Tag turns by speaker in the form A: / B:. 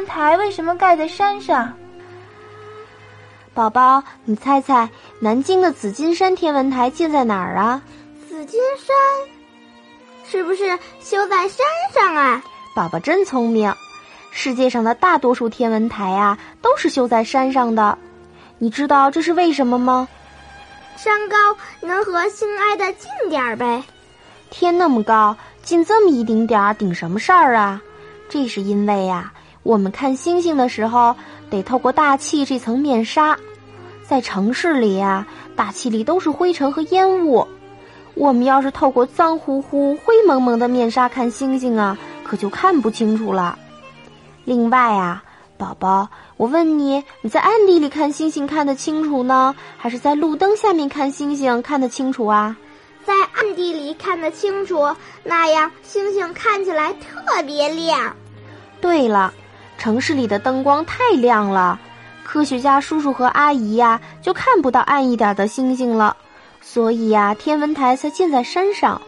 A: 文台为什么盖在山上？
B: 宝宝，你猜猜，南京的紫金山天文台建在哪儿啊？
C: 紫金山是不是修在山上啊？
B: 宝宝真聪明。世界上的大多数天文台啊，都是修在山上的。你知道这是为什么吗？
C: 山高能和心挨得近点儿呗。
B: 天那么高，近这么一丁点儿，顶什么事儿啊？这是因为呀，我们看星星的时候得透过大气这层面纱。在城市里呀，大气里都是灰尘和烟雾。我们要是透过脏乎乎、灰蒙蒙的面纱看星星啊，可就看不清楚了。另外啊，宝宝，我问你，你在暗地里看星星看得清楚呢，还是在路灯下面看星星看得清楚啊？
C: 在暗地里看得清楚，那样星星看起来特别亮。
B: 对了，城市里的灯光太亮了。科学家叔叔和阿姨呀，就看不到暗一点的星星了，所以呀，天文台才建在山上。